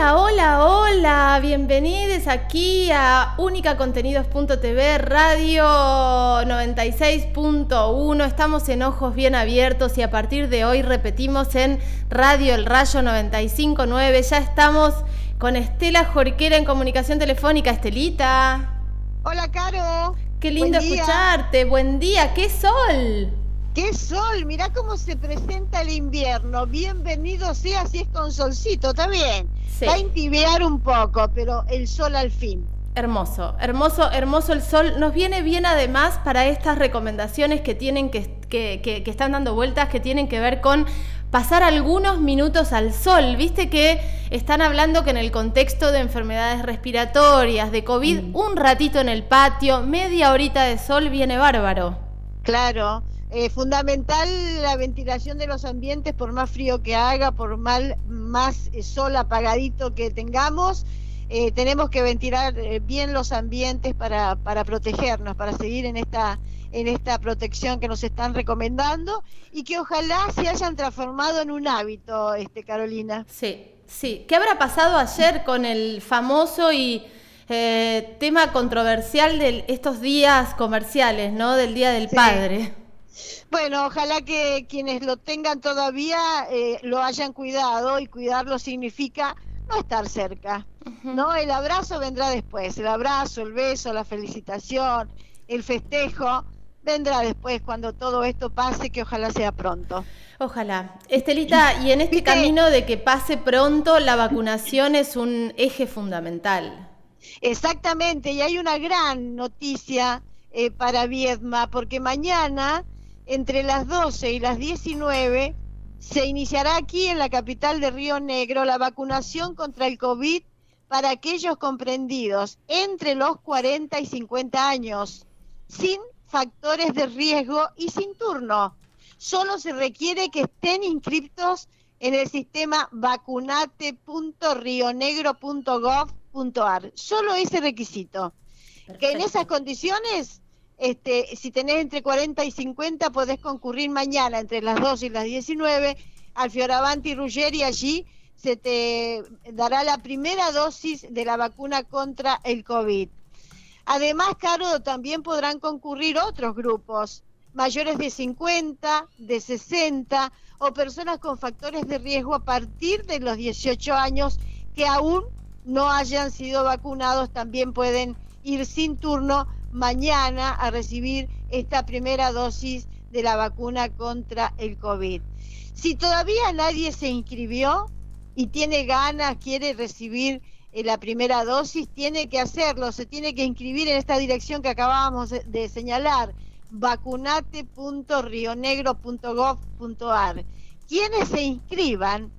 Hola, hola, hola, bienvenidos aquí a unicacontenidos.tv, radio 96.1, estamos en Ojos Bien Abiertos y a partir de hoy repetimos en Radio El Rayo 95.9, ya estamos con Estela Jorquera en comunicación telefónica, Estelita. Hola, Caro. Qué lindo escucharte, buen día, qué sol. ¡Qué sol! Mirá cómo se presenta el invierno. Bienvenido sea si es con solcito, está bien. Va a intibiar un poco, pero el sol al fin. Hermoso, hermoso, hermoso el sol. Nos viene bien además para estas recomendaciones que tienen que, que, que, que están dando vueltas, que tienen que ver con pasar algunos minutos al sol. Viste que están hablando que en el contexto de enfermedades respiratorias, de COVID, mm. un ratito en el patio, media horita de sol viene bárbaro. Claro. Eh, fundamental la ventilación de los ambientes, por más frío que haga, por mal, más eh, sol apagadito que tengamos, eh, tenemos que ventilar bien los ambientes para, para protegernos, para seguir en esta, en esta protección que nos están recomendando y que ojalá se hayan transformado en un hábito, este Carolina. Sí, sí. ¿Qué habrá pasado ayer con el famoso y tema controversial de estos días comerciales, ¿no? Del Día del Padre. Bueno, ojalá que quienes lo tengan todavía eh, lo hayan cuidado y cuidarlo significa no estar cerca, ¿no? El abrazo vendrá después, el abrazo, el beso, la felicitación, el festejo vendrá después cuando todo esto pase, que ojalá sea pronto. Ojalá. Estelita, y en este camino de que pase pronto, la vacunación es un eje fundamental. Exactamente, y hay una gran noticia eh, para Viedma, porque mañana entre las 12 y las 19 se iniciará aquí en la capital de Río Negro la vacunación contra el COVID para aquellos comprendidos entre los 40 y 50 años, sin factores de riesgo y sin turno. Solo se requiere que estén inscriptos en el sistema vacunate.rionegro.gov.ar. Solo ese requisito. Que en esas condiciones este, si tenés entre 40 y 50, podés concurrir mañana entre las 2 y las 19 al Fioravanti Ruggeri. Allí se te dará la primera dosis de la vacuna contra el COVID. Además, Caro, también podrán concurrir otros grupos, mayores de 50, de 60 o personas con factores de riesgo a partir de los 18 años que aún no hayan sido vacunados, también pueden ir sin turno mañana a recibir esta primera dosis de la vacuna contra el COVID. Si todavía nadie se inscribió y tiene ganas, quiere recibir eh, la primera dosis, tiene que hacerlo, se tiene que inscribir en esta dirección que acabábamos de señalar, vacunate.rionegro.gov.ar. Quienes se inscriban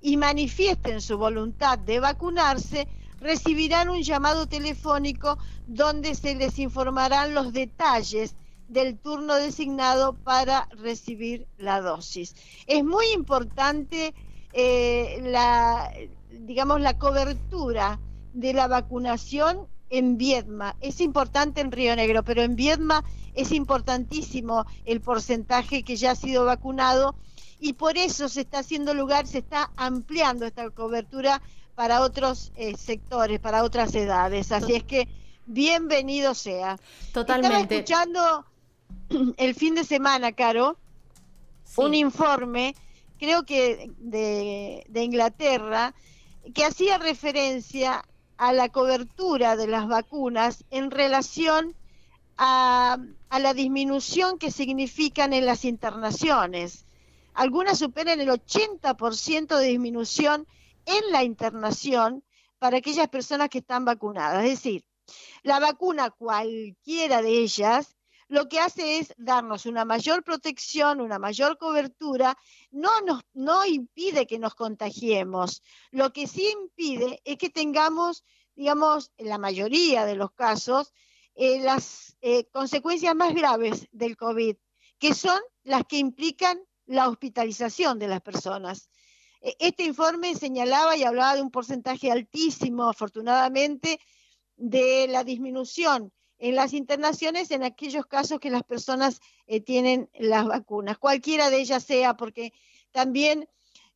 y manifiesten su voluntad de vacunarse, recibirán un llamado telefónico donde se les informarán los detalles del turno designado para recibir la dosis. Es muy importante eh, la, digamos, la cobertura de la vacunación en Viedma. Es importante en Río Negro, pero en Viedma es importantísimo el porcentaje que ya ha sido vacunado y por eso se está haciendo lugar, se está ampliando esta cobertura para otros eh, sectores, para otras edades. Así es que bienvenido sea. Totalmente. Estaba escuchando el fin de semana, Caro, un informe, creo que de, Inglaterra, que hacía referencia a la cobertura de las vacunas en relación a, a, la disminución que significan en las internaciones. Algunas superan el 80% de disminución en la internación para aquellas personas que están vacunadas. Es decir, la vacuna, cualquiera de ellas, lo que hace es darnos una mayor protección, una mayor cobertura, no, nos, no impide que nos contagiemos. Lo que sí impide es que tengamos, digamos, en la mayoría de los casos, eh, las eh, consecuencias más graves del COVID, que son las que implican la hospitalización de las personas. E, este informe señalaba y hablaba de un porcentaje altísimo, afortunadamente, de la disminución en las internaciones en aquellos casos que las personas eh, tienen las vacunas, cualquiera de ellas sea, porque también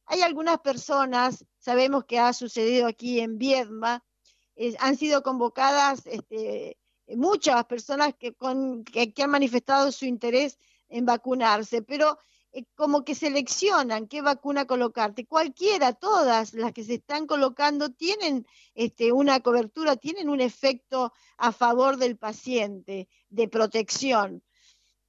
hay algunas personas, sabemos que ha sucedido aquí en Viedma, eh, han sido convocadas este, muchas personas que, con, que, han manifestado su interés en vacunarse, pero eh, como que seleccionan qué vacuna colocarte. Cualquiera, todas las que se están colocando tienen este, una cobertura, tienen un efecto a favor del paciente, de protección.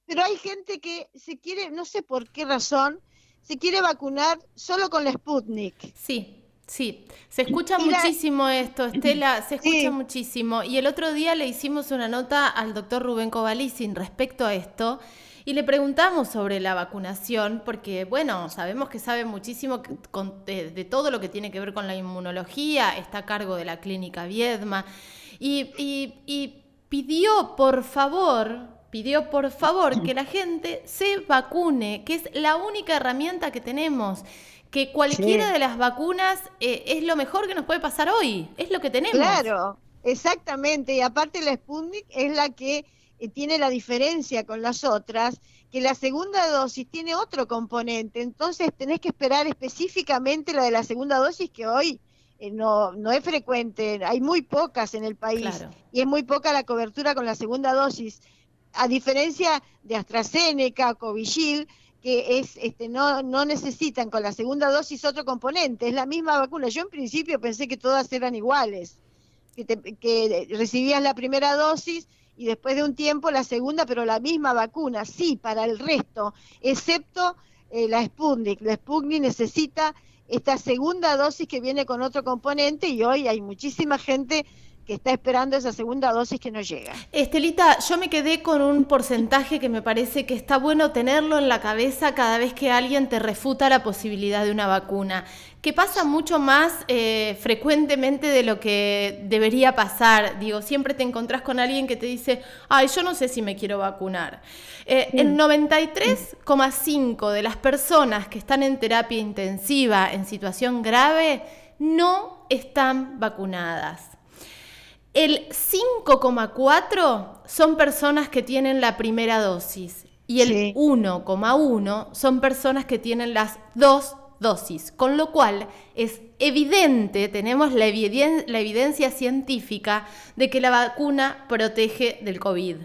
Pero hay gente que se quiere, no sé por qué razón, se quiere vacunar solo con la Sputnik. Sí. Sí, se escucha muchísimo esto, Estela, se escucha muchísimo. Y el otro día le hicimos una nota al doctor Rubén Covalicin respecto a esto y le preguntamos sobre la vacunación, porque bueno, sabemos que sabe muchísimo de, todo lo que tiene que ver con la inmunología, está a cargo de la clínica Viedma, y, y pidió por favor pidió por favor que la gente se vacune, que es la única herramienta que tenemos que cualquiera de las vacunas eh, es lo mejor que nos puede pasar hoy, es lo que tenemos. Claro, exactamente, y aparte la Sputnik es la que eh, tiene la diferencia con las otras, que la segunda dosis tiene otro componente, entonces tenés que esperar específicamente la de la segunda dosis que hoy eh, no, no es frecuente, hay muy pocas en el país y es muy poca la cobertura con la segunda dosis, a diferencia de AstraZeneca, Covishield, que es, este, no, no necesitan con la segunda dosis otro componente, es la misma vacuna. Yo en principio pensé que todas eran iguales, que, que recibías la primera dosis y después de un tiempo la segunda, pero la misma vacuna, sí, para el resto, excepto eh, la Sputnik. La Sputnik necesita esta segunda dosis que viene con otro componente y hoy hay muchísima gente que está esperando esa segunda dosis que no llega. Estelita, yo me quedé con un porcentaje que me parece que está bueno tenerlo en la cabeza cada vez que alguien te refuta la posibilidad de una vacuna, que pasa mucho más eh, frecuentemente de lo que debería pasar. Digo, siempre te encontrás con alguien que te dice, ay, yo no sé si me quiero vacunar. Eh, el 93,5 de las personas que están en terapia intensiva en situación grave no están vacunadas. El 5,4 son personas que tienen la primera dosis y el 1,1 son personas que tienen las dos dosis, con lo cual es evidente, tenemos la, evidencia científica de que la vacuna protege del COVID.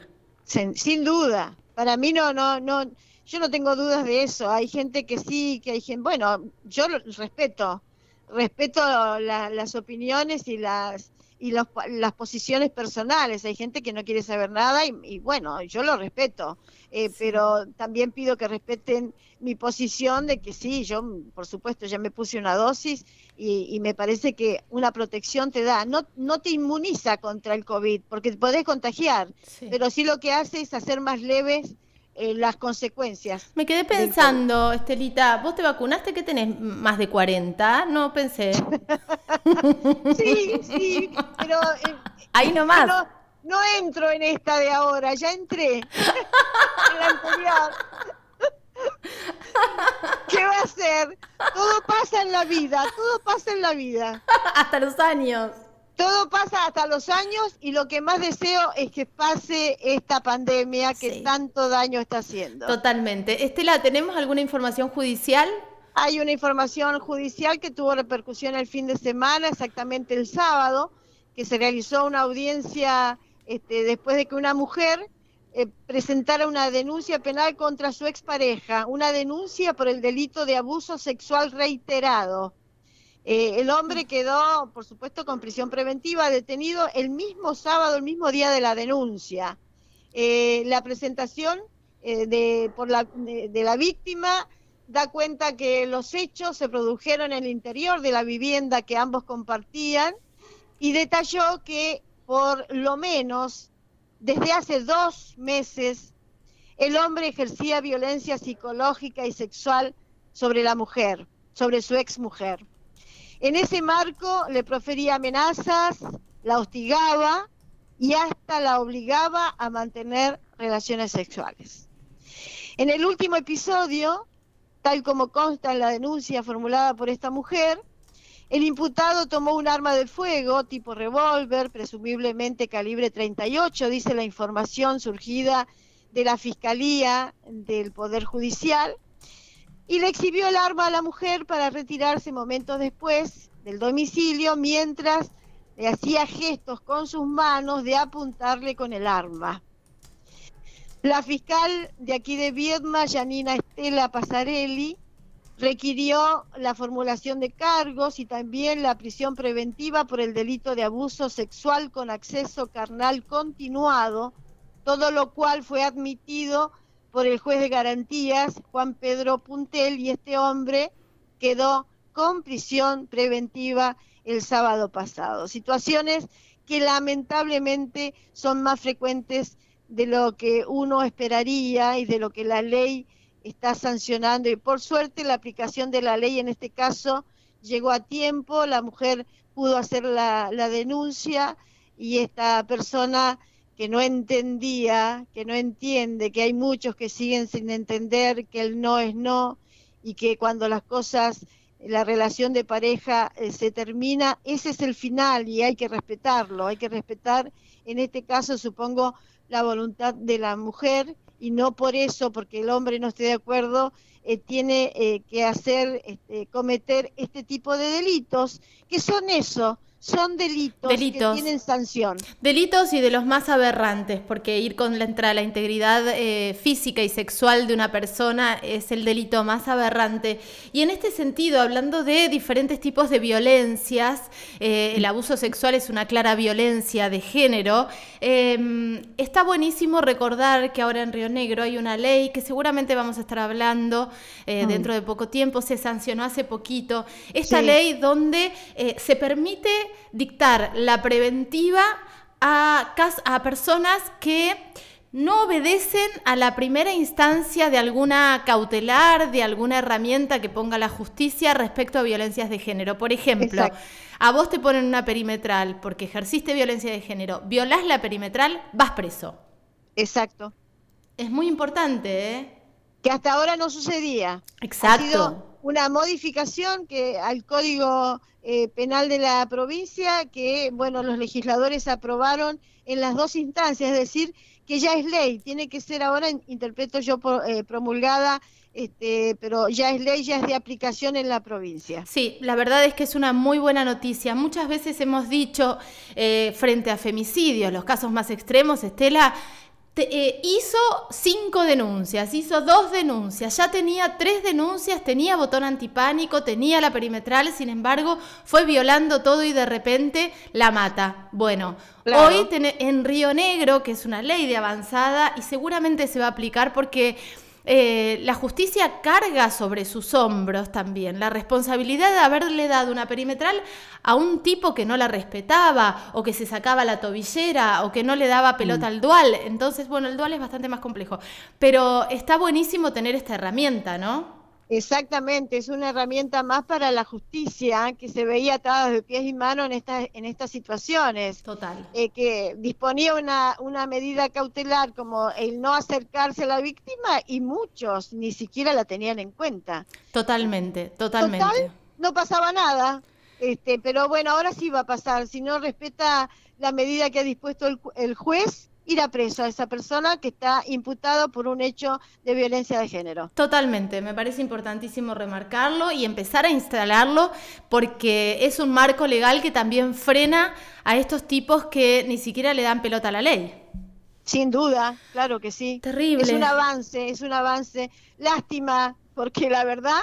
Sin, duda, para mí no, no, no, yo no tengo dudas de eso. Hay gente que sí, que hay gente, bueno, yo respeto, respeto las opiniones y las y las posiciones personales. Hay gente que no quiere saber nada y, bueno, yo lo respeto, eh, pero también pido que respeten mi posición de que sí, yo por supuesto ya me puse una dosis y, me parece que una protección te da, no, no te inmuniza contra el COVID, porque podés contagiar, pero sí lo que hace es hacer más leves eh, las consecuencias. Me quedé pensando, Estelita, ¿vos te vacunaste que tenés más de 40? No pensé. sí, sí, pero... Eh, Ahí nomás. No, no entro en esta de ahora, ya entré en la anterior. ¿Qué va a ser? Todo pasa en la vida, todo pasa en la vida. Hasta los años. Todo pasa hasta los años y lo que más deseo es que pase esta pandemia que tanto daño está haciendo. Totalmente. Estela, ¿tenemos alguna información judicial? Hay una información judicial que tuvo repercusión el fin de semana, exactamente el sábado, que se realizó una audiencia este, después de que una mujer eh, presentara una denuncia penal contra su expareja, una denuncia por el delito de abuso sexual reiterado. Eh, el hombre quedó, por supuesto, con prisión preventiva, detenido el mismo sábado, el mismo día de la denuncia. Eh, la presentación eh, de, por la, de, la víctima da cuenta que los hechos se produjeron en el interior de la vivienda que ambos compartían y detalló que por lo menos desde hace dos meses el hombre ejercía violencia psicológica y sexual sobre la mujer, sobre su ex mujer. En ese marco le profería amenazas, la hostigaba y hasta la obligaba a mantener relaciones sexuales. En el último episodio, tal como consta en la denuncia formulada por esta mujer, el imputado tomó un arma de fuego tipo revólver, presumiblemente calibre 38, dice la información surgida de la Fiscalía del Poder Judicial, y le exhibió el arma a la mujer para retirarse momentos después del domicilio mientras le hacía gestos con sus manos de apuntarle con el arma. La fiscal de aquí de Viedma, Janina Estela Pasarelli, requirió la formulación de cargos y también la prisión preventiva por el delito de abuso sexual con acceso carnal continuado, todo lo cual fue admitido por el juez de garantías, Juan Pedro Puntel, y este hombre quedó con prisión preventiva el sábado pasado. Situaciones que lamentablemente son más frecuentes de lo que uno esperaría y de lo que la ley está sancionando y por suerte la aplicación de la ley en este caso llegó a tiempo, la mujer pudo hacer la, denuncia y esta persona que no entendía, que no entiende, que hay muchos que siguen sin entender que el no es no y que cuando las cosas, la relación de pareja eh, se termina, ese es el final y hay que respetarlo, hay que respetar en este caso supongo la voluntad de la mujer y no por eso, porque el hombre no esté de acuerdo, eh, tiene eh, que hacer, este, cometer este tipo de delitos, que son eso, son delitos, que tienen sanción. Delitos y de los más aberrantes, porque ir contra la integridad eh, física y sexual de una persona es el delito más aberrante. Y en este sentido, hablando de diferentes tipos de violencias, eh, el abuso sexual es una clara violencia de género, em, está buenísimo recordar que ahora en Río Negro hay una ley que seguramente vamos a estar hablando eh, mm. dentro de poco tiempo, se sancionó hace poquito, esta ley donde se permite dictar la preventiva a, a personas que no obedecen a la primera instancia de alguna cautelar, de alguna herramienta que ponga la justicia respecto a violencias de género. Por ejemplo, a vos te ponen una perimetral porque ejerciste violencia de género, violás la perimetral, vas preso. Exacto. Es muy importante, ¿eh? Que hasta ahora no sucedía. Exacto una modificación que al Código eh, Penal de la provincia que, bueno, los legisladores aprobaron en las dos instancias, es decir, que ya es ley, tiene que ser ahora, interpreto yo, eh, promulgada este, pero ya es ley, ya es de aplicación en la provincia. Sí, la verdad es que es una muy buena noticia. Muchas veces hemos dicho eh, frente a femicidios, los casos más extremos, Estela, eh, hizo cinco denuncias, hizo dos denuncias, ya tenía tres denuncias, tenía botón antipánico, tenía la perimetral, sin embargo, fue violando todo y de repente la mata. Bueno, hoy en Río Negro, que es una ley de avanzada y seguramente se va a aplicar porque eh, la justicia carga sobre sus hombros también la responsabilidad de haberle dado una perimetral a un tipo que no la respetaba o que se sacaba la tobillera o que no le daba pelota mm. al dual. Entonces, bueno, el dual es bastante más complejo. Pero está buenísimo tener esta herramienta, ¿no? Exactamente, es una herramienta más para la justicia que se veía atada de pies y manos en, estas en estas situaciones. Total. Eh, que disponía una, una medida cautelar como el no acercarse a la víctima y muchos ni siquiera la tenían en cuenta. Totalmente, totalmente. Total, no pasaba nada. Este, pero bueno, ahora sí va a pasar. Si no respeta la medida que ha dispuesto el, el juez, ir a preso a esa persona que está imputado por un hecho de violencia de género. Totalmente, me parece importantísimo remarcarlo y empezar a instalarlo porque es un marco legal que también frena a estos tipos que ni siquiera le dan pelota a la ley. Sin duda, claro que sí. Terrible. Es un avance, es un avance. Lástima, porque la verdad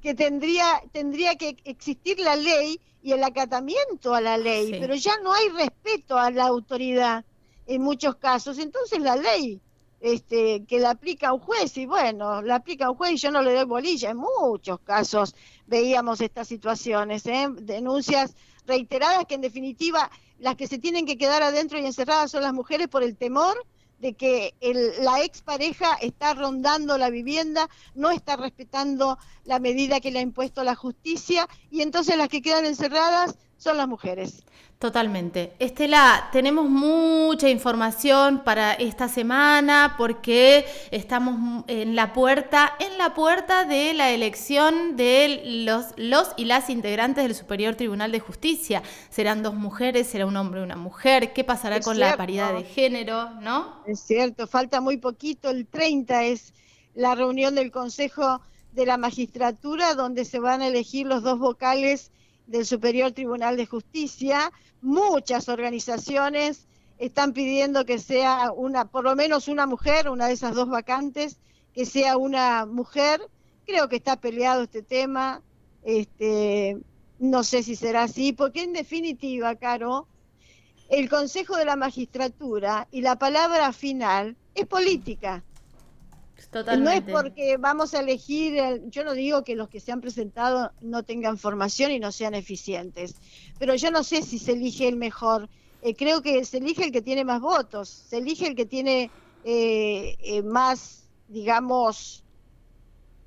que tendría, tendría que existir la ley y el acatamiento a la ley, pero ya no hay respeto a la autoridad en muchos casos. Entonces la ley este, que la aplica un juez, y bueno, la aplica un juez y yo no le doy bolilla. En muchos casos veíamos estas situaciones, ¿eh? denuncias reiteradas que en definitiva las que se tienen que quedar adentro y encerradas son las mujeres por el temor de que el, la expareja está rondando la vivienda, no está respetando la medida que le ha impuesto la justicia y entonces las que quedan encerradas son las mujeres. Totalmente. Estela, tenemos mucha información para esta semana porque estamos en la puerta, en la puerta de la elección de los, los y las integrantes del Superior Tribunal de Justicia. Serán dos mujeres, será un hombre y una mujer. ¿Qué pasará con la paridad de género? ¿No? Es cierto, falta muy poquito, el 30 es la reunión del Consejo de la magistratura donde se van a elegir los dos vocales del Superior Tribunal de Justicia. Muchas organizaciones están pidiendo que sea una, por lo menos una mujer, una de esas dos vacantes, que sea una mujer. Creo que está peleado este tema. Este, no sé si será así, porque en definitiva, Caro, el Consejo de la Magistratura y la palabra final es política. No es porque vamos a elegir, yo no digo que los que se han presentado no tengan formación y no sean eficientes, pero yo no sé si se elige el mejor. Eh, creo que se elige el que tiene más votos, se elige el que tiene eh, eh, más, digamos,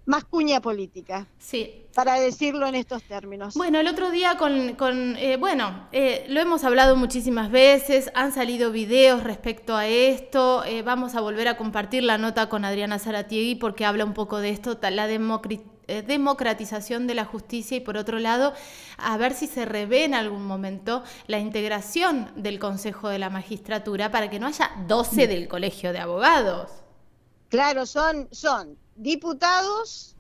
más cuña política. Sí. Para decirlo en estos términos. Bueno, el otro día con, con eh, bueno, eh, lo hemos hablado muchísimas veces, han salido videos respecto a esto, eh, vamos a volver a compartir la nota con Adriana Zaratiegui porque habla un poco de esto, la democratización de la justicia y por otro lado, a ver si se revé en algún momento la integración del Consejo de la Magistratura para que no haya 12 del Colegio de Abogados. Claro, son, son diputados,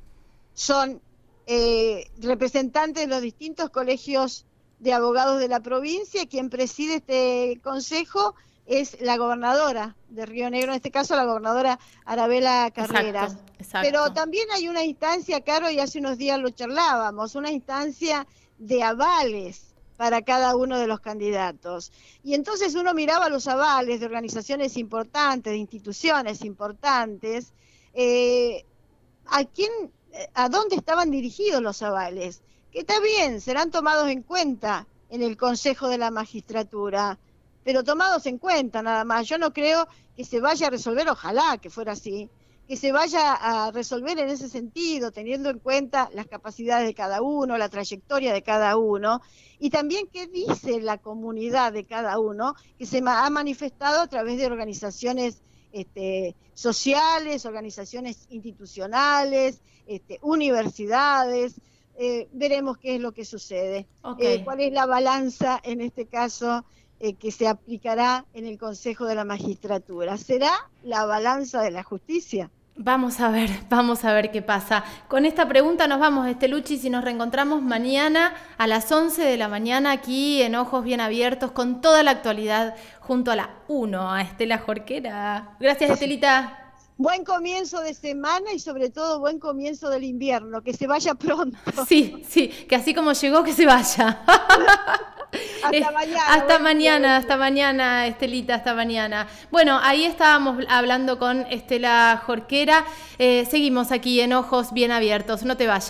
son eh, representantes de los distintos colegios de abogados de la provincia. Quien preside este consejo es la gobernadora de Río Negro, en este caso la gobernadora Arabela Carreras. Pero también hay una instancia, Caro, y hace unos días lo charlábamos, una instancia de avales para cada uno de los candidatos. Y entonces uno miraba los avales de organizaciones importantes, de instituciones importantes, eh, a quién, a dónde estaban dirigidos los avales, que está bien, serán tomados en cuenta en el Consejo de la Magistratura, pero tomados en cuenta nada más. Yo no creo que se vaya a resolver, ojalá que fuera así, que se vaya a resolver en ese sentido, teniendo en cuenta las capacidades de cada uno, la trayectoria de cada uno, y también qué dice la comunidad de cada uno, que se ha manifestado a través de organizaciones este, sociales, organizaciones institucionales, este, universidades. Eh, veremos qué es lo que sucede. Eh, ¿Cuál es la balanza en este caso eh, que se aplicará en el Consejo de la Magistratura? ¿Será la balanza de la justicia? Vamos a ver, vamos a ver qué pasa. Con esta pregunta nos vamos, Esteluchi, si nos reencontramos mañana a las 11 de la mañana aquí en Ojos Bien Abiertos con toda la actualidad junto a la 1, a Estela Jorquera. Gracias, Estelita. Buen comienzo de semana y sobre todo buen comienzo del invierno, que se vaya pronto. Sí, sí, que así como llegó, que se vaya. hasta mañana. Hasta mañana, hasta mañana, Estelita, hasta mañana. Bueno, ahí estábamos hablando con Estela Jorquera. Eh, seguimos aquí en Ojos Bien Abiertos. No te vayas.